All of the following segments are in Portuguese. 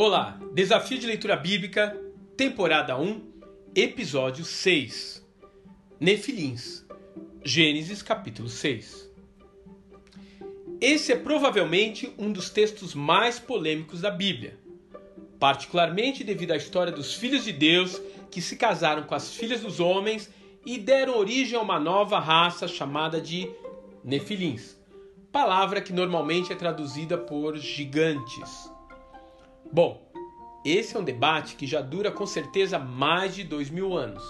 Olá, Desafio de Leitura Bíblica, temporada 1, episódio 6. Nefilins, Gênesis capítulo 6. Esse é provavelmente um dos textos mais polêmicos da Bíblia, particularmente devido à história dos filhos de Deus que se casaram com as filhas dos homens e deram origem a uma nova raça chamada de Nefilins, palavra que normalmente é traduzida por gigantes. Bom, esse é um debate que já dura com certeza mais de dois mil anos.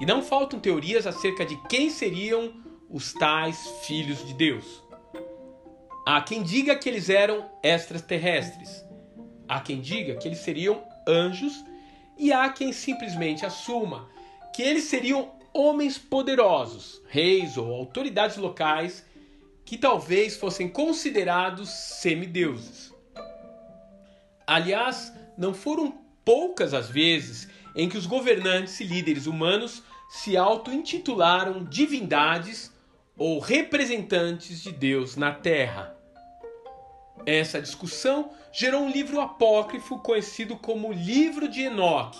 E não faltam teorias acerca de quem seriam os tais filhos de Deus. Há quem diga que eles eram extraterrestres. Há quem diga que eles seriam anjos. E há quem simplesmente assuma que eles seriam homens poderosos, reis ou autoridades locais que talvez fossem considerados semideuses. Aliás, não foram poucas as vezes em que os governantes e líderes humanos se auto-intitularam divindades ou representantes de Deus na Terra. Essa discussão gerou um livro apócrifo conhecido como Livro de Enoque,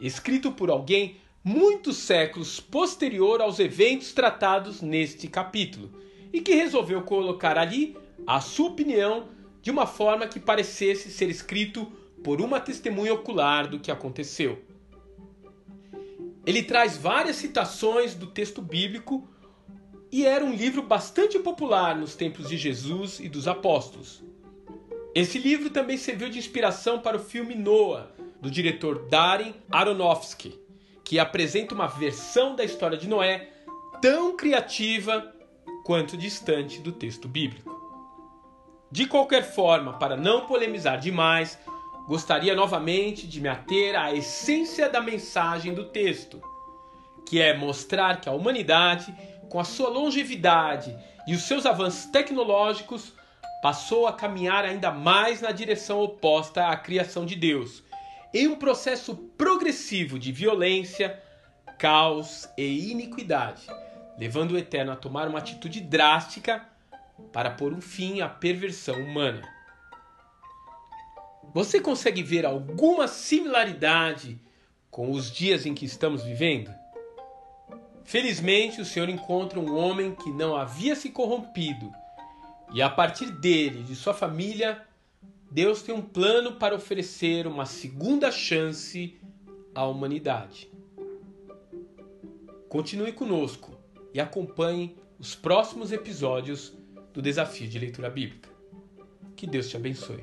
escrito por alguém muitos séculos posterior aos eventos tratados neste capítulo, e que resolveu colocar ali a sua opinião de uma forma que parecesse ser escrito por uma testemunha ocular do que aconteceu. Ele traz várias citações do texto bíblico e era um livro bastante popular nos tempos de Jesus e dos apóstolos. Esse livro também serviu de inspiração para o filme Noah, do diretor Darren Aronofsky, que apresenta uma versão da história de Noé tão criativa quanto distante do texto bíblico. De qualquer forma, para não polemizar demais, gostaria novamente de me ater à essência da mensagem do texto, que é mostrar que a humanidade, com a sua longevidade e os seus avanços tecnológicos, passou a caminhar ainda mais na direção oposta à criação de Deus, em um processo progressivo de violência, caos e iniquidade, levando o Eterno a tomar uma atitude drástica para pôr um fim à perversão humana. Você consegue ver alguma similaridade com os dias em que estamos vivendo? Felizmente, o Senhor encontra um homem que não havia se corrompido, e a partir dele de sua família, Deus tem um plano para oferecer uma segunda chance à humanidade. Continue conosco e acompanhe os próximos episódios do desafio de leitura bíblica. Que Deus te abençoe.